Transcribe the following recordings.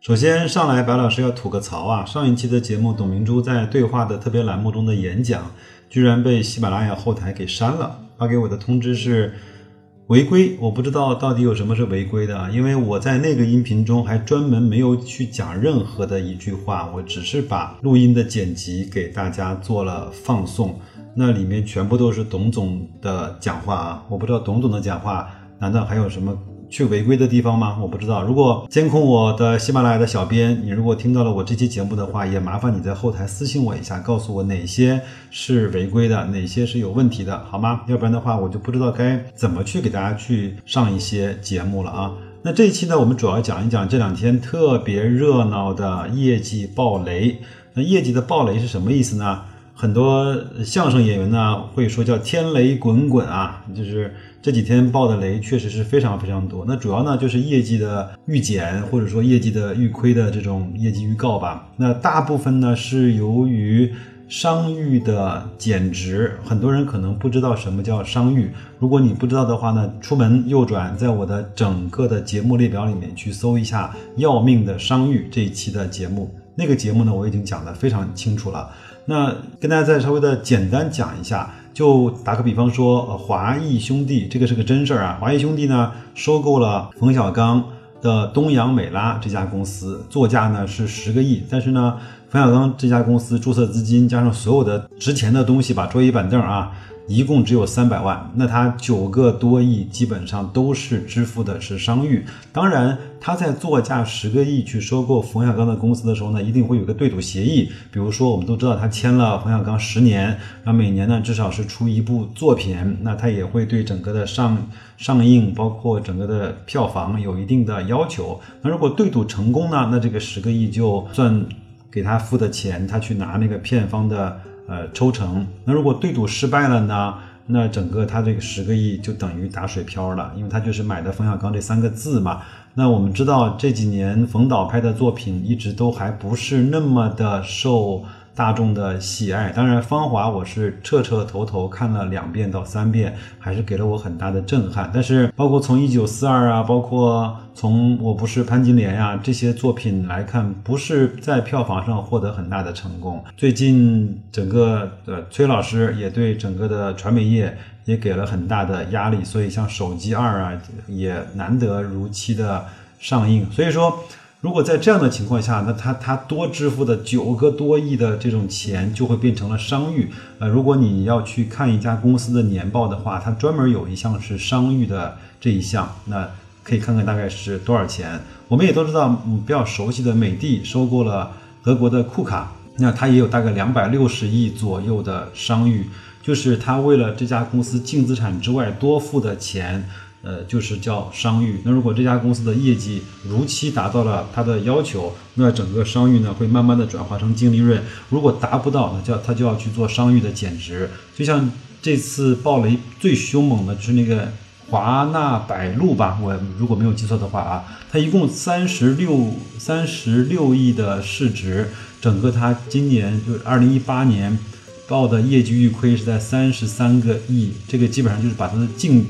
首先上来，白老师要吐个槽啊！上一期的节目，董明珠在对话的特别栏目中的演讲。居然被喜马拉雅后台给删了，发给我的通知是违规，我不知道到底有什么是违规的，因为我在那个音频中还专门没有去讲任何的一句话，我只是把录音的剪辑给大家做了放送，那里面全部都是董总的讲话啊，我不知道董总的讲话难道还有什么？去违规的地方吗？我不知道。如果监控我的喜马拉雅的小编，你如果听到了我这期节目的话，也麻烦你在后台私信我一下，告诉我哪些是违规的，哪些是有问题的，好吗？要不然的话，我就不知道该怎么去给大家去上一些节目了啊。那这一期呢，我们主要讲一讲这两天特别热闹的业绩暴雷。那业绩的暴雷是什么意思呢？很多相声演员呢会说叫天雷滚滚啊，就是。这几天爆的雷确实是非常非常多，那主要呢就是业绩的预减或者说业绩的预亏的这种业绩预告吧。那大部分呢是由于商誉的减值，很多人可能不知道什么叫商誉。如果你不知道的话呢，出门右转，在我的整个的节目列表里面去搜一下《要命的商誉》这一期的节目，那个节目呢我已经讲得非常清楚了。那跟大家再稍微的简单讲一下。就打个比方说，华谊兄弟这个是个真事儿啊。华谊兄弟呢收购了冯小刚的东洋美拉这家公司，作价呢是十个亿，但是呢，冯小刚这家公司注册资金加上所有的值钱的东西把，桌椅板凳啊。一共只有三百万，那他九个多亿基本上都是支付的是商誉。当然，他在作价十个亿去收购冯小刚的公司的时候呢，一定会有个对赌协议。比如说，我们都知道他签了冯小刚十年，那每年呢至少是出一部作品，那他也会对整个的上上映，包括整个的票房有一定的要求。那如果对赌成功呢，那这个十个亿就算给他付的钱，他去拿那个片方的。呃，抽成。那如果对赌失败了呢？那整个他这个十个亿就等于打水漂了，因为他就是买的冯小刚这三个字嘛。那我们知道这几年冯导拍的作品一直都还不是那么的受。大众的喜爱，当然《芳华》我是彻彻头头看了两遍到三遍，还是给了我很大的震撼。但是，包括从《一九四二》啊，包括从《我不是潘金莲》呀这些作品来看，不是在票房上获得很大的成功。最近，整个的崔老师也对整个的传媒业也给了很大的压力，所以像《手机二》啊，也难得如期的上映。所以说。如果在这样的情况下，那他他多支付的九个多亿的这种钱就会变成了商誉。呃，如果你要去看一家公司的年报的话，它专门有一项是商誉的这一项，那可以看看大概是多少钱。我们也都知道，嗯，比较熟悉的美的收购了德国的库卡，那它也有大概两百六十亿左右的商誉，就是他为了这家公司净资产之外多付的钱。呃，就是叫商誉。那如果这家公司的业绩如期达到了它的要求，那整个商誉呢会慢慢的转化成净利润。如果达不到，那叫它就要去做商誉的减值。就像这次暴雷最凶猛的就是那个华纳百路吧，我如果没有记错的话啊，它一共三十六三十六亿的市值，整个它今年就是二零一八年报的业绩预亏是在三十三个亿，这个基本上就是把它的净。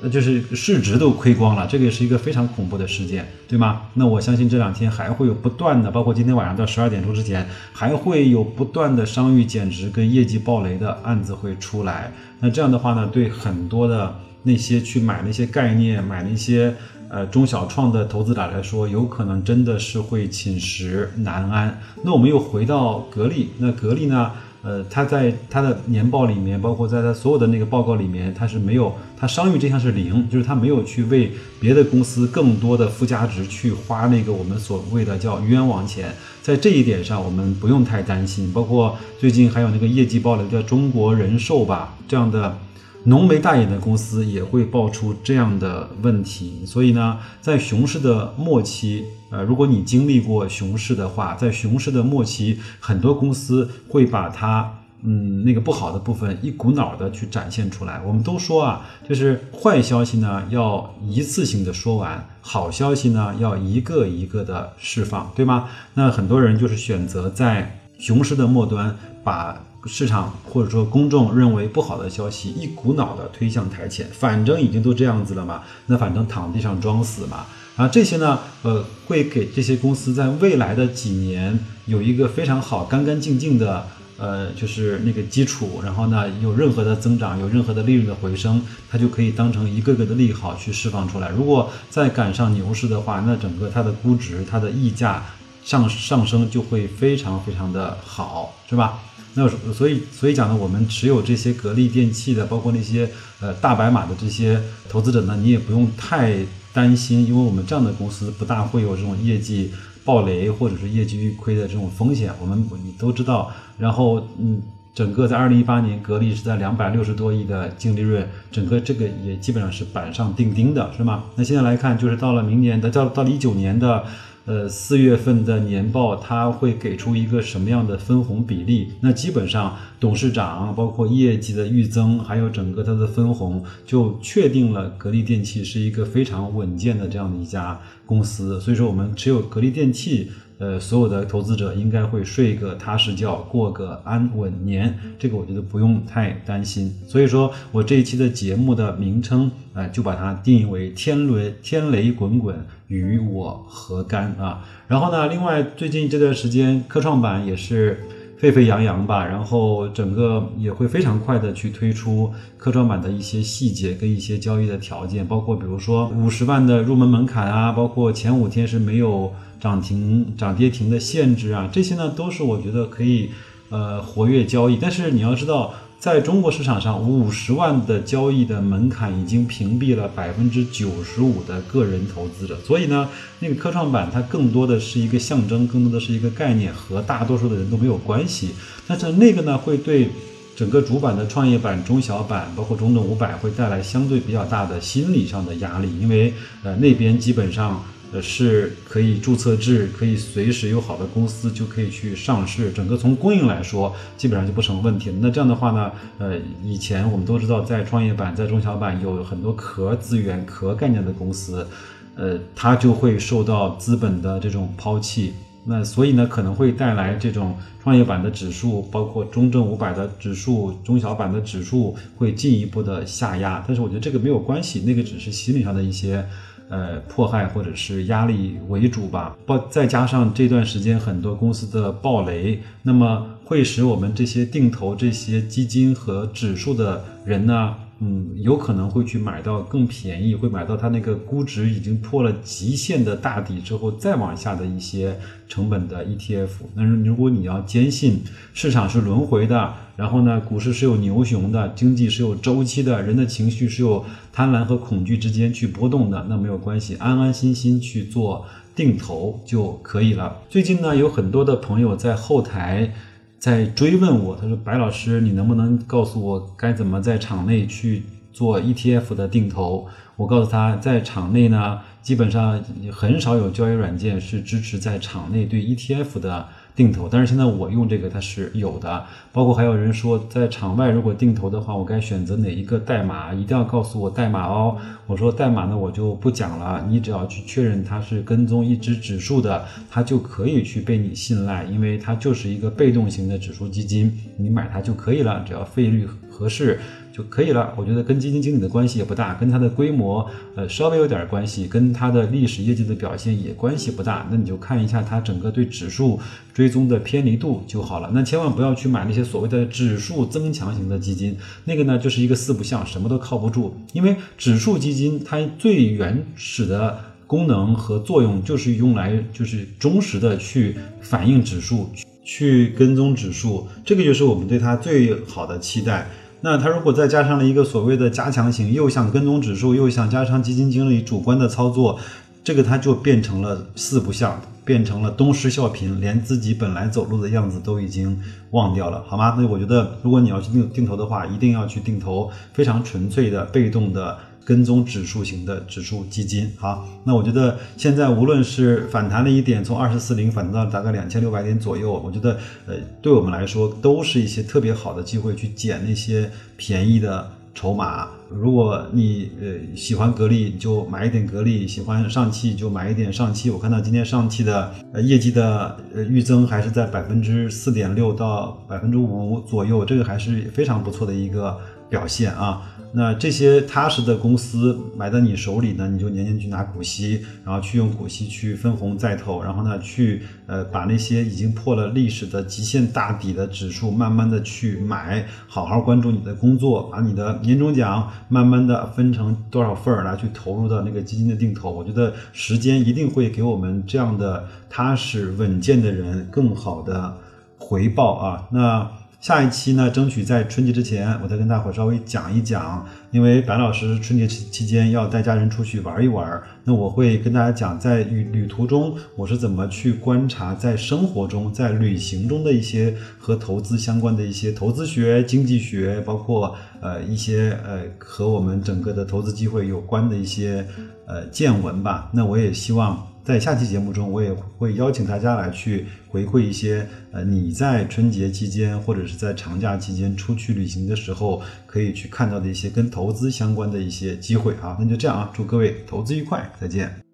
那就是市值都亏光了，这个也是一个非常恐怖的事件，对吗？那我相信这两天还会有不断的，包括今天晚上到十二点钟之前，还会有不断的商誉减值跟业绩暴雷的案子会出来。那这样的话呢，对很多的那些去买那些概念、买那些呃中小创的投资者来说，有可能真的是会寝食难安。那我们又回到格力，那格力呢？呃，他在他的年报里面，包括在他所有的那个报告里面，他是没有，他商誉这项是零，就是他没有去为别的公司更多的附加值去花那个我们所谓的叫冤枉钱，在这一点上我们不用太担心。包括最近还有那个业绩爆雷叫中国人寿吧这样的，浓眉大眼的公司也会爆出这样的问题。所以呢，在熊市的末期，呃，如果你经历过熊市的话，在熊市的末期，很多公司会把它。嗯，那个不好的部分一股脑的去展现出来。我们都说啊，就是坏消息呢要一次性的说完，好消息呢要一个一个的释放，对吗？那很多人就是选择在熊市的末端，把市场或者说公众认为不好的消息一股脑的推向台前，反正已经都这样子了嘛，那反正躺地上装死嘛。啊，这些呢，呃，会给这些公司在未来的几年有一个非常好、干干净净的。呃，就是那个基础，然后呢，有任何的增长，有任何的利润的回升，它就可以当成一个个的利好去释放出来。如果再赶上牛市的话，那整个它的估值、它的溢价上上升就会非常非常的好，是吧？那所以所以讲呢，我们持有这些格力电器的，包括那些呃大白马的这些投资者呢，你也不用太担心，因为我们这样的公司不大会有这种业绩。暴雷或者是业绩预亏的这种风险，我们你都知道。然后，嗯，整个在二零一八年，格力是在两百六十多亿的净利润，整个这个也基本上是板上钉钉的，是吗？那现在来看，就是到了明年的，到到了一九年的。呃，四月份的年报，它会给出一个什么样的分红比例？那基本上董事长包括业绩的预增，还有整个它的分红，就确定了格力电器是一个非常稳健的这样的一家公司。所以说，我们持有格力电器。呃，所有的投资者应该会睡个踏实觉，过个安稳年，这个我觉得不用太担心。所以说我这一期的节目的名称，呃，就把它定义为“天雷天雷滚滚，与我何干”啊。然后呢，另外最近这段时间，科创板也是。沸沸扬扬吧，然后整个也会非常快的去推出科创板的一些细节跟一些交易的条件，包括比如说五十万的入门门槛啊，包括前五天是没有涨停涨跌停的限制啊，这些呢都是我觉得可以呃活跃交易，但是你要知道。在中国市场上，五十万的交易的门槛已经屏蔽了百分之九十五的个人投资者，所以呢，那个科创板它更多的是一个象征，更多的是一个概念，和大多数的人都没有关系。但是那个呢，会对整个主板的创业板、中小板，包括中证五百，会带来相对比较大的心理上的压力，因为呃那边基本上。呃，是可以注册制，可以随时有好的公司就可以去上市，整个从供应来说，基本上就不成问题。那这样的话呢，呃，以前我们都知道，在创业板、在中小板有很多壳资源、壳概念的公司，呃，它就会受到资本的这种抛弃。那所以呢，可能会带来这种创业板的指数，包括中证五百的指数、中小板的指数会进一步的下压。但是我觉得这个没有关系，那个只是心理上的一些。呃，迫害或者是压力为主吧，包再加上这段时间很多公司的暴雷，那么会使我们这些定投这些基金和指数的人呢？嗯，有可能会去买到更便宜，会买到它那个估值已经破了极限的大底之后再往下的一些成本的 ETF。那如果你要坚信市场是轮回的，然后呢，股市是有牛熊的，经济是有周期的，人的情绪是有贪婪和恐惧之间去波动的，那没有关系，安安心心去做定投就可以了。最近呢，有很多的朋友在后台。在追问我，他说：“白老师，你能不能告诉我该怎么在场内去做 ETF 的定投？”我告诉他，在场内呢，基本上很少有交易软件是支持在场内对 ETF 的。定投，但是现在我用这个它是有的，包括还有人说在场外如果定投的话，我该选择哪一个代码？一定要告诉我代码哦。我说代码呢我就不讲了，你只要去确认它是跟踪一只指数的，它就可以去被你信赖，因为它就是一个被动型的指数基金，你买它就可以了，只要费率合适。就可以了。我觉得跟基金经理的关系也不大，跟它的规模呃稍微有点关系，跟它的历史业绩的表现也关系不大。那你就看一下它整个对指数追踪的偏离度就好了。那千万不要去买那些所谓的指数增强型的基金，那个呢就是一个四不像，什么都靠不住。因为指数基金它最原始的功能和作用就是用来就是忠实的去反映指数，去跟踪指数，这个就是我们对它最好的期待。那他如果再加上了一个所谓的加强型，又想跟踪指数，又想加上基金经理主观的操作，这个他就变成了四不像，变成了东施效颦，连自己本来走路的样子都已经忘掉了，好吗？那我觉得，如果你要去定定投的话，一定要去定投非常纯粹的被动的。跟踪指数型的指数基金，好，那我觉得现在无论是反弹了一点，从二四四零反弹到大概两千六百点左右，我觉得呃，对我们来说都是一些特别好的机会，去捡那些便宜的筹码。如果你呃喜欢格力，就买一点格力；喜欢上汽，就买一点上汽。我看到今天上汽的呃业绩的呃预增还是在百分之四点六到百分之五左右，这个还是非常不错的一个表现啊。那这些踏实的公司买在你手里呢，你就年年去拿股息，然后去用股息去分红再投，然后呢去呃把那些已经破了历史的极限大底的指数慢慢的去买，好好关注你的工作，把你的年终奖慢慢的分成多少份儿来去投入到那个基金的定投。我觉得时间一定会给我们这样的踏实稳健的人更好的回报啊。那。下一期呢，争取在春节之前，我再跟大伙稍微讲一讲。因为白老师春节期期间要带家人出去玩一玩，那我会跟大家讲，在旅旅途中我是怎么去观察，在生活中、在旅行中的一些和投资相关的一些投资学、经济学，包括呃一些呃和我们整个的投资机会有关的一些呃见闻吧。那我也希望。在下期节目中，我也会邀请大家来去回馈一些，呃，你在春节期间或者是在长假期间出去旅行的时候，可以去看到的一些跟投资相关的一些机会啊。那就这样啊，祝各位投资愉快，再见。